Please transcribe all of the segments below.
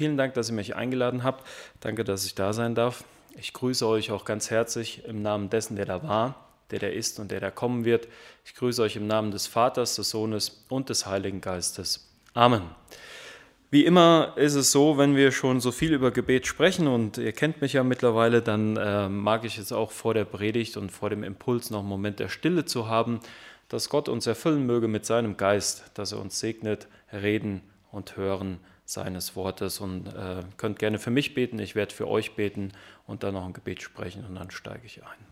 vielen Dank, dass ihr mich eingeladen habt. Danke, dass ich da sein darf. Ich grüße euch auch ganz herzlich im Namen dessen, der da war, der da ist und der da kommen wird. Ich grüße euch im Namen des Vaters, des Sohnes und des Heiligen Geistes. Amen. Wie immer ist es so, wenn wir schon so viel über Gebet sprechen und ihr kennt mich ja mittlerweile, dann äh, mag ich es auch vor der Predigt und vor dem Impuls noch einen Moment der Stille zu haben, dass Gott uns erfüllen möge mit seinem Geist, dass er uns segnet, reden und hören seines Wortes und äh, könnt gerne für mich beten, ich werde für euch beten und dann noch ein Gebet sprechen und dann steige ich ein.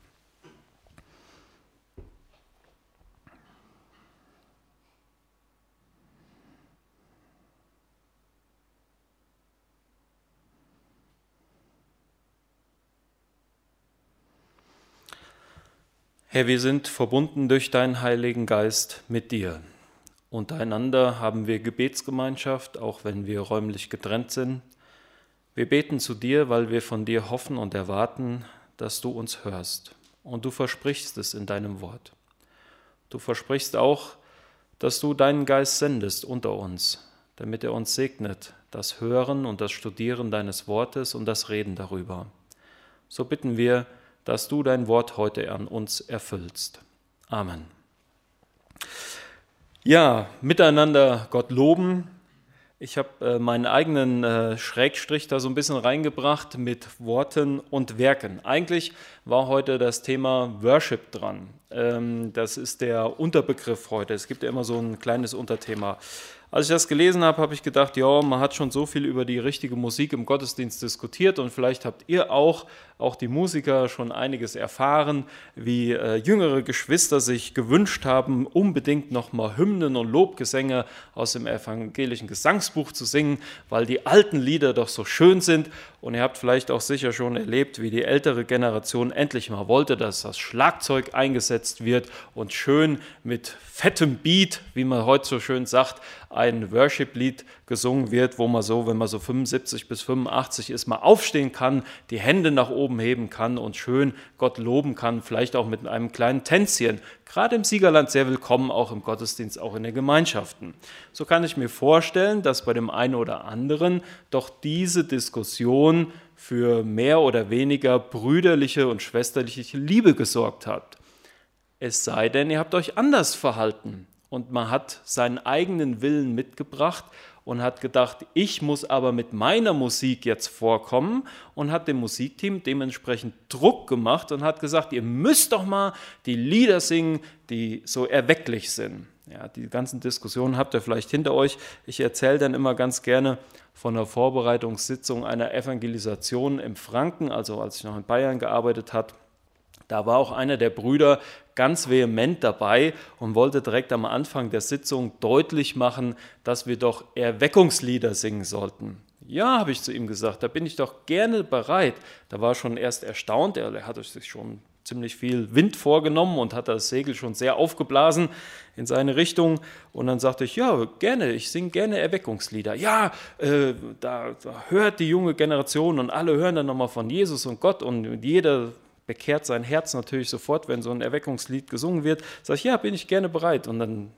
Herr, wir sind verbunden durch deinen Heiligen Geist mit dir. Untereinander haben wir Gebetsgemeinschaft, auch wenn wir räumlich getrennt sind. Wir beten zu dir, weil wir von dir hoffen und erwarten, dass du uns hörst. Und du versprichst es in deinem Wort. Du versprichst auch, dass du deinen Geist sendest unter uns, damit er uns segnet, das Hören und das Studieren deines Wortes und das Reden darüber. So bitten wir, dass du dein Wort heute an uns erfüllst. Amen. Ja, miteinander Gott loben. Ich habe äh, meinen eigenen äh, Schrägstrich da so ein bisschen reingebracht mit Worten und Werken. Eigentlich war heute das Thema Worship dran. Ähm, das ist der Unterbegriff heute. Es gibt ja immer so ein kleines Unterthema. Als ich das gelesen habe, habe ich gedacht, ja, man hat schon so viel über die richtige Musik im Gottesdienst diskutiert und vielleicht habt ihr auch, auch die Musiker, schon einiges erfahren, wie äh, jüngere Geschwister sich gewünscht haben, unbedingt nochmal Hymnen und Lobgesänge aus dem evangelischen Gesangsbuch zu singen, weil die alten Lieder doch so schön sind. Und ihr habt vielleicht auch sicher schon erlebt, wie die ältere Generation endlich mal wollte, dass das Schlagzeug eingesetzt wird und schön mit fettem Beat, wie man heute so schön sagt, ein Worship-Lied gesungen wird, wo man so, wenn man so 75 bis 85 ist, mal aufstehen kann, die Hände nach oben heben kann und schön Gott loben kann, vielleicht auch mit einem kleinen Tänzchen. Gerade im Siegerland sehr willkommen, auch im Gottesdienst, auch in den Gemeinschaften. So kann ich mir vorstellen, dass bei dem einen oder anderen doch diese Diskussion für mehr oder weniger brüderliche und schwesterliche Liebe gesorgt hat. Es sei denn, ihr habt euch anders verhalten und man hat seinen eigenen Willen mitgebracht und hat gedacht, ich muss aber mit meiner Musik jetzt vorkommen und hat dem Musikteam dementsprechend Druck gemacht und hat gesagt, ihr müsst doch mal die Lieder singen, die so erwecklich sind. Ja, die ganzen Diskussionen habt ihr vielleicht hinter euch. Ich erzähle dann immer ganz gerne von der Vorbereitungssitzung einer Evangelisation im Franken, also als ich noch in Bayern gearbeitet habe. Da war auch einer der Brüder ganz vehement dabei und wollte direkt am Anfang der Sitzung deutlich machen, dass wir doch Erweckungslieder singen sollten. Ja, habe ich zu ihm gesagt, da bin ich doch gerne bereit. Da war schon erst erstaunt, er hatte sich schon ziemlich viel Wind vorgenommen und hat das Segel schon sehr aufgeblasen in seine Richtung. Und dann sagte ich, ja, gerne, ich singe gerne Erweckungslieder. Ja, äh, da, da, hört die junge Generation und alle hören dann nochmal von Jesus und Gott und jeder bekehrt sein Herz natürlich sofort, wenn so ein Erweckungslied gesungen wird. Sag ich, ja, bin ich gerne bereit. Und dann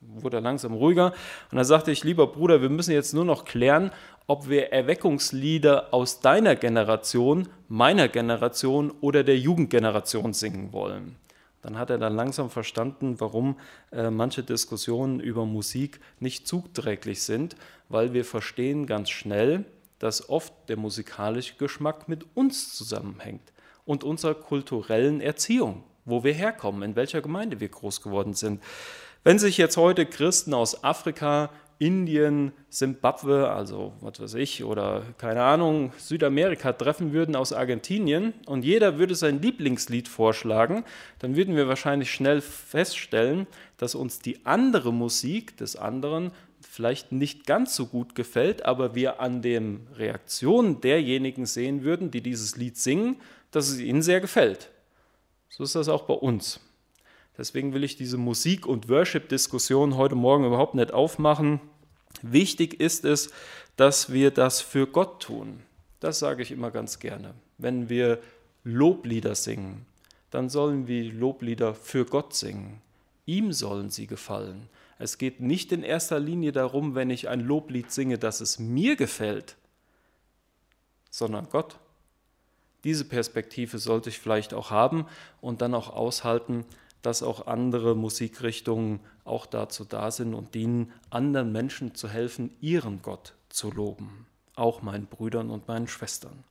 wurde er langsam ruhiger. Und dann sagte ich, lieber Bruder, wir müssen jetzt nur noch klären, ob wir Erweckungslieder aus deiner Generation, meiner Generation oder der Jugendgeneration singen wollen. Dann hat er dann langsam verstanden, warum äh, manche Diskussionen über Musik nicht zuträglich sind, weil wir verstehen ganz schnell, dass oft der musikalische Geschmack mit uns zusammenhängt und unserer kulturellen Erziehung, wo wir herkommen, in welcher Gemeinde wir groß geworden sind. Wenn sich jetzt heute Christen aus Afrika, Indien, Simbabwe, also was weiß ich, oder keine Ahnung, Südamerika treffen würden aus Argentinien und jeder würde sein Lieblingslied vorschlagen, dann würden wir wahrscheinlich schnell feststellen, dass uns die andere Musik des anderen vielleicht nicht ganz so gut gefällt, aber wir an den Reaktionen derjenigen sehen würden, die dieses Lied singen, dass es ihnen sehr gefällt. So ist das auch bei uns. Deswegen will ich diese Musik- und Worship-Diskussion heute Morgen überhaupt nicht aufmachen. Wichtig ist es, dass wir das für Gott tun. Das sage ich immer ganz gerne. Wenn wir Loblieder singen, dann sollen wir Loblieder für Gott singen. Ihm sollen sie gefallen. Es geht nicht in erster Linie darum, wenn ich ein Loblied singe, dass es mir gefällt, sondern Gott. Diese Perspektive sollte ich vielleicht auch haben und dann auch aushalten, dass auch andere Musikrichtungen auch dazu da sind und dienen, anderen Menschen zu helfen, ihren Gott zu loben, auch meinen Brüdern und meinen Schwestern.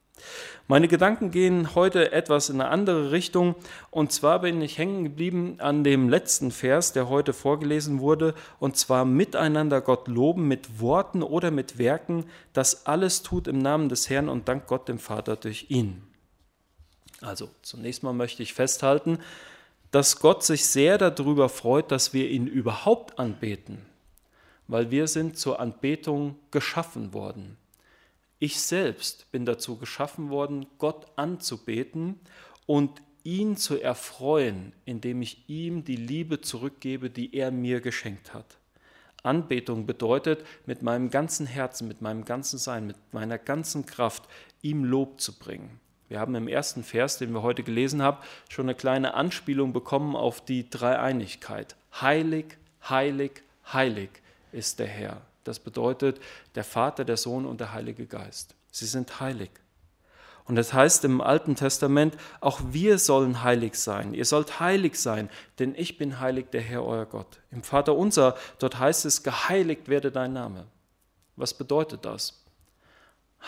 Meine Gedanken gehen heute etwas in eine andere Richtung. Und zwar bin ich hängen geblieben an dem letzten Vers, der heute vorgelesen wurde. Und zwar miteinander Gott loben mit Worten oder mit Werken, das alles tut im Namen des Herrn und dank Gott dem Vater durch ihn. Also zunächst mal möchte ich festhalten, dass Gott sich sehr darüber freut, dass wir ihn überhaupt anbeten, weil wir sind zur Anbetung geschaffen worden. Ich selbst bin dazu geschaffen worden, Gott anzubeten und ihn zu erfreuen, indem ich ihm die Liebe zurückgebe, die er mir geschenkt hat. Anbetung bedeutet, mit meinem ganzen Herzen, mit meinem ganzen Sein, mit meiner ganzen Kraft ihm Lob zu bringen. Wir haben im ersten Vers, den wir heute gelesen haben, schon eine kleine Anspielung bekommen auf die Dreieinigkeit. Heilig, heilig, heilig ist der Herr. Das bedeutet der Vater, der Sohn und der Heilige Geist. Sie sind heilig. Und das heißt im Alten Testament, auch wir sollen heilig sein. Ihr sollt heilig sein, denn ich bin heilig, der Herr, euer Gott. Im Vater unser, dort heißt es, geheiligt werde dein Name. Was bedeutet das?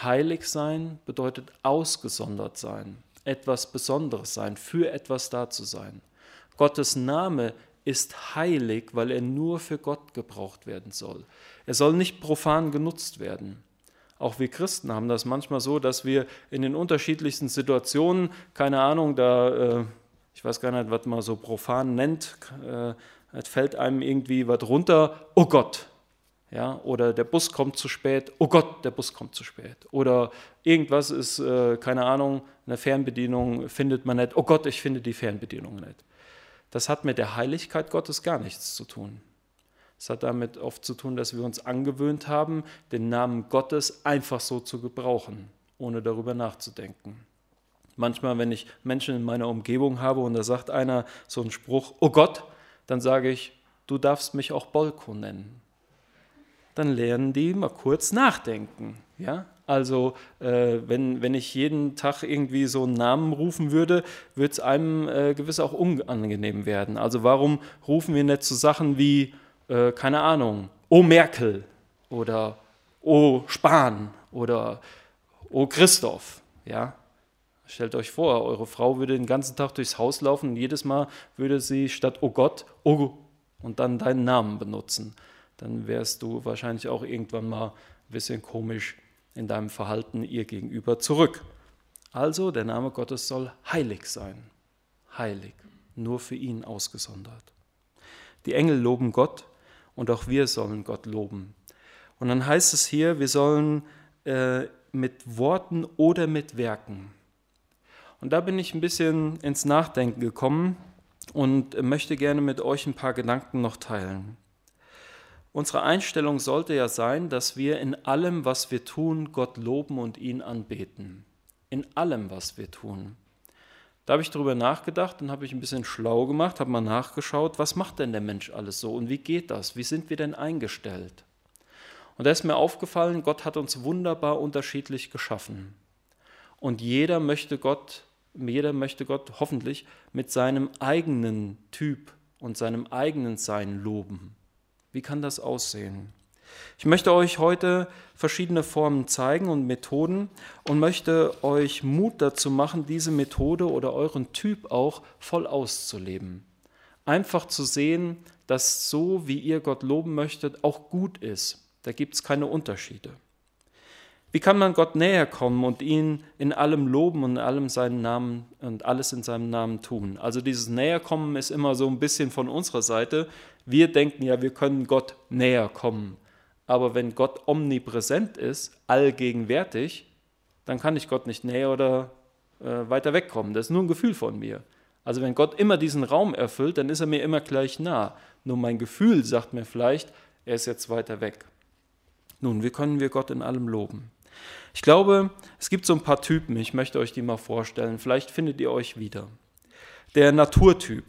Heilig sein bedeutet ausgesondert sein, etwas Besonderes sein, für etwas da zu sein. Gottes Name ist heilig, weil er nur für Gott gebraucht werden soll. Er soll nicht profan genutzt werden. Auch wir Christen haben das manchmal so, dass wir in den unterschiedlichsten Situationen, keine Ahnung, da, äh, ich weiß gar nicht, was man so profan nennt, äh, es fällt einem irgendwie was runter, oh Gott, ja, oder der Bus kommt zu spät, oh Gott, der Bus kommt zu spät. Oder irgendwas ist, äh, keine Ahnung, eine Fernbedienung findet man nicht, oh Gott, ich finde die Fernbedienung nicht. Das hat mit der Heiligkeit Gottes gar nichts zu tun. Es hat damit oft zu tun, dass wir uns angewöhnt haben, den Namen Gottes einfach so zu gebrauchen, ohne darüber nachzudenken. Manchmal, wenn ich Menschen in meiner Umgebung habe und da sagt einer so einen Spruch, oh Gott, dann sage ich, du darfst mich auch Bolko nennen dann lernen die mal kurz nachdenken. Ja? Also äh, wenn, wenn ich jeden Tag irgendwie so einen Namen rufen würde, würde es einem äh, gewiss auch unangenehm werden. Also warum rufen wir nicht so Sachen wie, äh, keine Ahnung, O Merkel oder O Spahn oder O Christoph. Ja? Stellt euch vor, eure Frau würde den ganzen Tag durchs Haus laufen und jedes Mal würde sie statt O Gott, O und dann deinen Namen benutzen dann wärst du wahrscheinlich auch irgendwann mal ein bisschen komisch in deinem Verhalten ihr gegenüber zurück. Also der Name Gottes soll heilig sein. Heilig, nur für ihn ausgesondert. Die Engel loben Gott und auch wir sollen Gott loben. Und dann heißt es hier, wir sollen äh, mit Worten oder mit Werken. Und da bin ich ein bisschen ins Nachdenken gekommen und möchte gerne mit euch ein paar Gedanken noch teilen. Unsere Einstellung sollte ja sein, dass wir in allem, was wir tun, Gott loben und ihn anbeten. In allem, was wir tun. Da habe ich darüber nachgedacht und habe ich ein bisschen schlau gemacht, habe mal nachgeschaut, was macht denn der Mensch alles so und wie geht das? Wie sind wir denn eingestellt? Und da ist mir aufgefallen, Gott hat uns wunderbar unterschiedlich geschaffen. Und jeder möchte Gott, jeder möchte Gott hoffentlich mit seinem eigenen Typ und seinem eigenen Sein loben. Wie kann das aussehen? Ich möchte euch heute verschiedene Formen zeigen und Methoden und möchte euch Mut dazu machen, diese Methode oder euren Typ auch voll auszuleben. Einfach zu sehen, dass so, wie ihr Gott loben möchtet, auch gut ist. Da gibt es keine Unterschiede. Wie kann man Gott näher kommen und ihn in allem loben und allem seinen Namen und alles in seinem Namen tun? Also dieses Näherkommen ist immer so ein bisschen von unserer Seite. Wir denken ja, wir können Gott näher kommen. Aber wenn Gott omnipräsent ist, allgegenwärtig, dann kann ich Gott nicht näher oder äh, weiter wegkommen. Das ist nur ein Gefühl von mir. Also wenn Gott immer diesen Raum erfüllt, dann ist er mir immer gleich nah. Nur mein Gefühl sagt mir vielleicht, er ist jetzt weiter weg. Nun, wie können wir Gott in allem loben? Ich glaube, es gibt so ein paar Typen, ich möchte euch die mal vorstellen. Vielleicht findet ihr euch wieder. Der Naturtyp,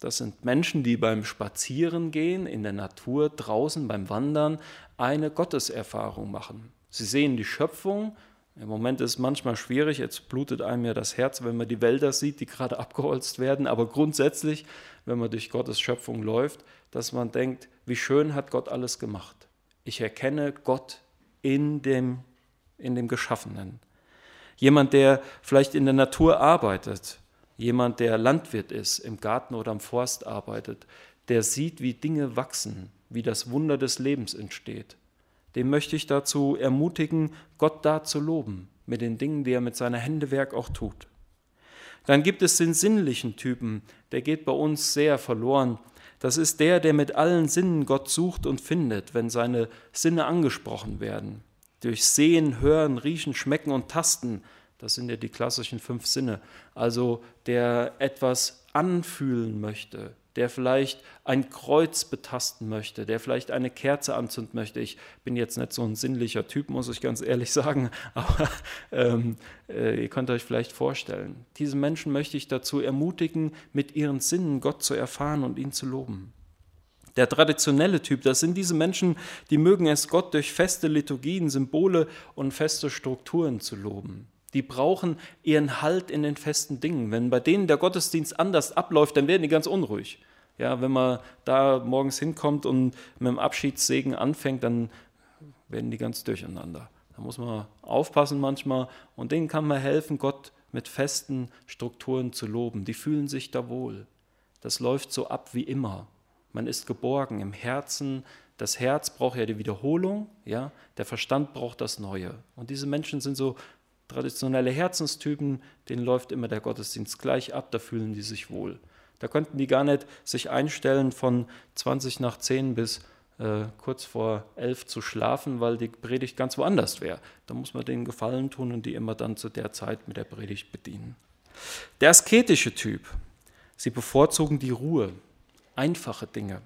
das sind Menschen, die beim Spazierengehen in der Natur draußen beim Wandern eine Gotteserfahrung machen. Sie sehen die Schöpfung, Im Moment ist es manchmal schwierig, jetzt blutet einem ja das Herz, wenn man die Wälder sieht, die gerade abgeholzt werden, aber grundsätzlich, wenn man durch Gottes Schöpfung läuft, dass man denkt, wie schön hat Gott alles gemacht. Ich erkenne Gott in dem, in dem Geschaffenen. Jemand, der vielleicht in der Natur arbeitet, jemand, der Landwirt ist, im Garten oder am Forst arbeitet, der sieht, wie Dinge wachsen, wie das Wunder des Lebens entsteht. Dem möchte ich dazu ermutigen, Gott da zu loben, mit den Dingen, die er mit seiner Händewerk auch tut. Dann gibt es den sinnlichen Typen, der geht bei uns sehr verloren. Das ist der, der mit allen Sinnen Gott sucht und findet, wenn seine Sinne angesprochen werden. Durch Sehen, Hören, Riechen, Schmecken und Tasten, das sind ja die klassischen fünf Sinne. Also der etwas anfühlen möchte, der vielleicht ein Kreuz betasten möchte, der vielleicht eine Kerze anzünden möchte. Ich bin jetzt nicht so ein sinnlicher Typ, muss ich ganz ehrlich sagen, aber ähm, äh, ihr könnt euch vielleicht vorstellen. Diese Menschen möchte ich dazu ermutigen, mit ihren Sinnen Gott zu erfahren und ihn zu loben. Der traditionelle Typ, das sind diese Menschen, die mögen es Gott durch feste Liturgien, Symbole und feste Strukturen zu loben. Die brauchen ihren Halt in den festen Dingen. Wenn bei denen der Gottesdienst anders abläuft, dann werden die ganz unruhig. Ja, wenn man da morgens hinkommt und mit dem Abschiedssegen anfängt, dann werden die ganz durcheinander. Da muss man aufpassen manchmal und denen kann man helfen, Gott mit festen Strukturen zu loben. Die fühlen sich da wohl. Das läuft so ab wie immer. Man ist geborgen im Herzen. Das Herz braucht ja die Wiederholung, ja. Der Verstand braucht das Neue. Und diese Menschen sind so traditionelle Herzenstypen, denen läuft immer der Gottesdienst gleich ab, da fühlen die sich wohl. Da könnten die gar nicht sich einstellen, von 20 nach 10 bis äh, kurz vor 11 zu schlafen, weil die Predigt ganz woanders wäre. Da muss man denen Gefallen tun und die immer dann zu der Zeit mit der Predigt bedienen. Der asketische Typ. Sie bevorzugen die Ruhe, einfache Dinge.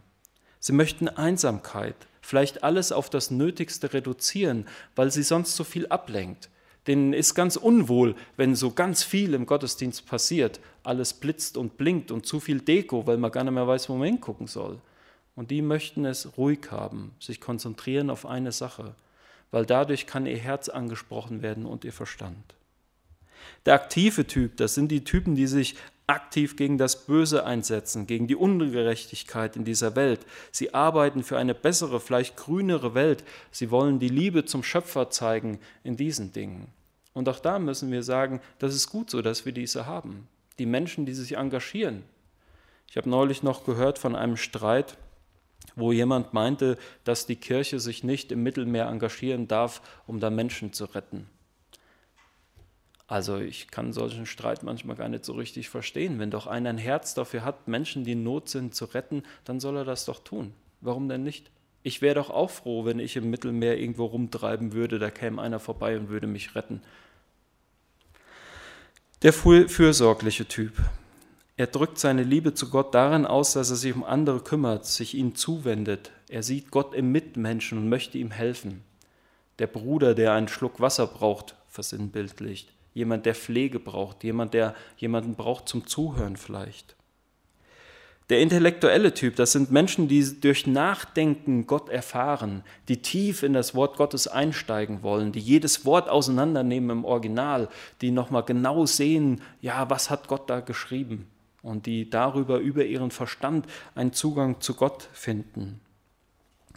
Sie möchten Einsamkeit, vielleicht alles auf das Nötigste reduzieren, weil sie sonst so viel ablenkt denen ist ganz unwohl, wenn so ganz viel im Gottesdienst passiert. Alles blitzt und blinkt und zu viel Deko, weil man gar nicht mehr weiß, wo man hingucken soll. Und die möchten es ruhig haben, sich konzentrieren auf eine Sache, weil dadurch kann ihr Herz angesprochen werden und ihr Verstand. Der aktive Typ, das sind die Typen, die sich aktiv gegen das Böse einsetzen, gegen die Ungerechtigkeit in dieser Welt. Sie arbeiten für eine bessere, vielleicht grünere Welt. Sie wollen die Liebe zum Schöpfer zeigen in diesen Dingen. Und auch da müssen wir sagen, das ist gut so, dass wir diese haben. Die Menschen, die sich engagieren. Ich habe neulich noch gehört von einem Streit, wo jemand meinte, dass die Kirche sich nicht im Mittelmeer engagieren darf, um da Menschen zu retten. Also ich kann solchen Streit manchmal gar nicht so richtig verstehen. Wenn doch einer ein Herz dafür hat, Menschen, die in Not sind, zu retten, dann soll er das doch tun. Warum denn nicht? Ich wäre doch auch froh, wenn ich im Mittelmeer irgendwo rumtreiben würde, da käme einer vorbei und würde mich retten. Der fürsorgliche Typ. Er drückt seine Liebe zu Gott darin aus, dass er sich um andere kümmert, sich ihnen zuwendet. Er sieht Gott im Mitmenschen und möchte ihm helfen. Der Bruder, der einen Schluck Wasser braucht, versinnbildlicht jemand, der Pflege braucht, jemand, der jemanden braucht zum Zuhören vielleicht. Der intellektuelle Typ, das sind Menschen, die durch Nachdenken Gott erfahren, die tief in das Wort Gottes einsteigen wollen, die jedes Wort auseinandernehmen im Original, die nochmal genau sehen, ja, was hat Gott da geschrieben und die darüber über ihren Verstand einen Zugang zu Gott finden.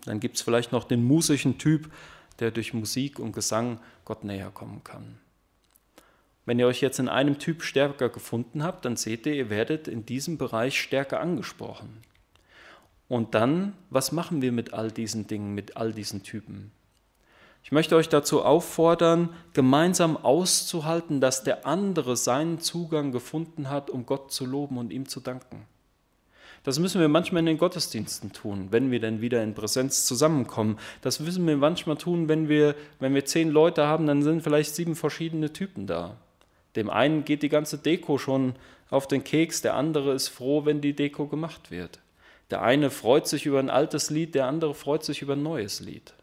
Dann gibt es vielleicht noch den musischen Typ, der durch Musik und Gesang Gott näher kommen kann. Wenn ihr euch jetzt in einem Typ stärker gefunden habt, dann seht ihr, ihr werdet in diesem Bereich stärker angesprochen. Und dann, was machen wir mit all diesen Dingen, mit all diesen Typen? Ich möchte euch dazu auffordern, gemeinsam auszuhalten, dass der andere seinen Zugang gefunden hat, um Gott zu loben und ihm zu danken. Das müssen wir manchmal in den Gottesdiensten tun, wenn wir dann wieder in Präsenz zusammenkommen. Das müssen wir manchmal tun, wenn wir, wenn wir zehn Leute haben, dann sind vielleicht sieben verschiedene Typen da. Dem einen geht die ganze Deko schon auf den Keks, der andere ist froh, wenn die Deko gemacht wird. Der eine freut sich über ein altes Lied, der andere freut sich über ein neues Lied.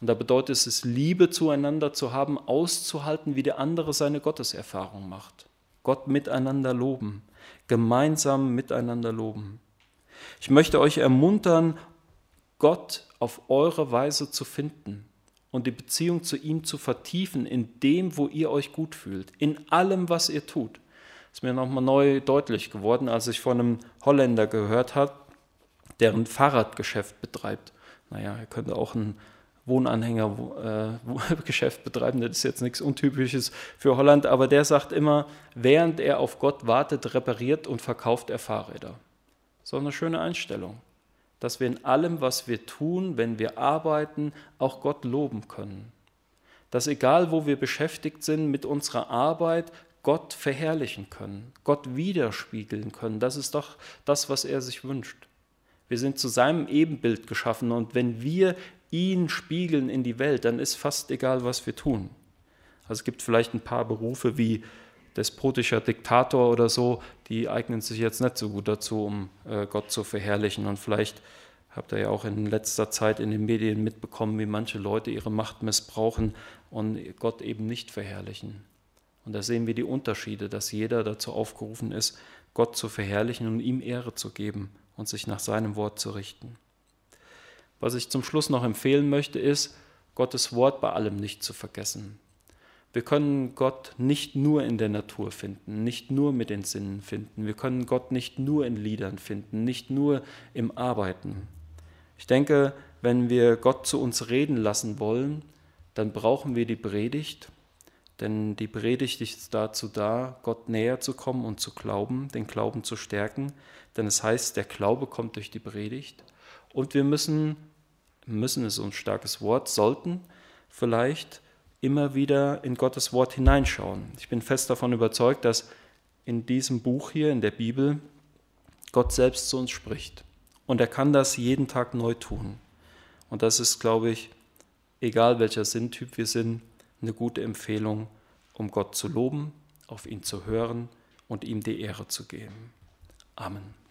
Und da bedeutet es, Liebe zueinander zu haben, auszuhalten, wie der andere seine Gotteserfahrung macht. Gott miteinander loben, gemeinsam miteinander loben. Ich möchte euch ermuntern, Gott auf eure Weise zu finden und die Beziehung zu ihm zu vertiefen in dem, wo ihr euch gut fühlt, in allem, was ihr tut. Das ist mir nochmal neu deutlich geworden, als ich von einem Holländer gehört habe, der ein Fahrradgeschäft betreibt. Naja, er könnte auch ein Wohnanhängergeschäft äh, betreiben, das ist jetzt nichts Untypisches für Holland, aber der sagt immer, während er auf Gott wartet, repariert und verkauft er Fahrräder. So eine schöne Einstellung, dass wir in allem, was wir tun, wenn wir arbeiten, auch Gott loben können. Dass egal, wo wir beschäftigt sind mit unserer Arbeit, Gott verherrlichen können, Gott widerspiegeln können. Das ist doch das, was er sich wünscht. Wir sind zu seinem Ebenbild geschaffen und wenn wir ihn spiegeln in die Welt, dann ist fast egal, was wir tun. Also es gibt vielleicht ein paar Berufe wie despotischer Diktator oder so, die eignen sich jetzt nicht so gut dazu, um äh, Gott zu verherrlichen. Und vielleicht habt ihr ja auch in letzter Zeit in den Medien mitbekommen, wie manche Leute ihre Macht missbrauchen und Gott eben nicht verherrlichen. Und da sehen wir die Unterschiede, dass jeder dazu aufgerufen ist, Gott zu verherrlichen und ihm Ehre zu geben und sich nach seinem Wort zu richten. Was ich zum Schluss noch empfehlen möchte, ist, Gottes Wort bei allem nicht zu vergessen. Wir können Gott nicht nur in der Natur finden, nicht nur mit den Sinnen finden. Wir können Gott nicht nur in Liedern finden, nicht nur im Arbeiten. Ich denke, wenn wir Gott zu uns reden lassen wollen, dann brauchen wir die Predigt, denn die Predigt ist dazu da, Gott näher zu kommen und zu glauben, den Glauben zu stärken. Denn es heißt, der Glaube kommt durch die Predigt. Und wir müssen, müssen ist ein starkes Wort, sollten vielleicht immer wieder in Gottes Wort hineinschauen. Ich bin fest davon überzeugt, dass in diesem Buch hier, in der Bibel, Gott selbst zu uns spricht. Und er kann das jeden Tag neu tun. Und das ist, glaube ich, egal welcher Sinntyp wir sind, eine gute Empfehlung, um Gott zu loben, auf ihn zu hören und ihm die Ehre zu geben. Amen.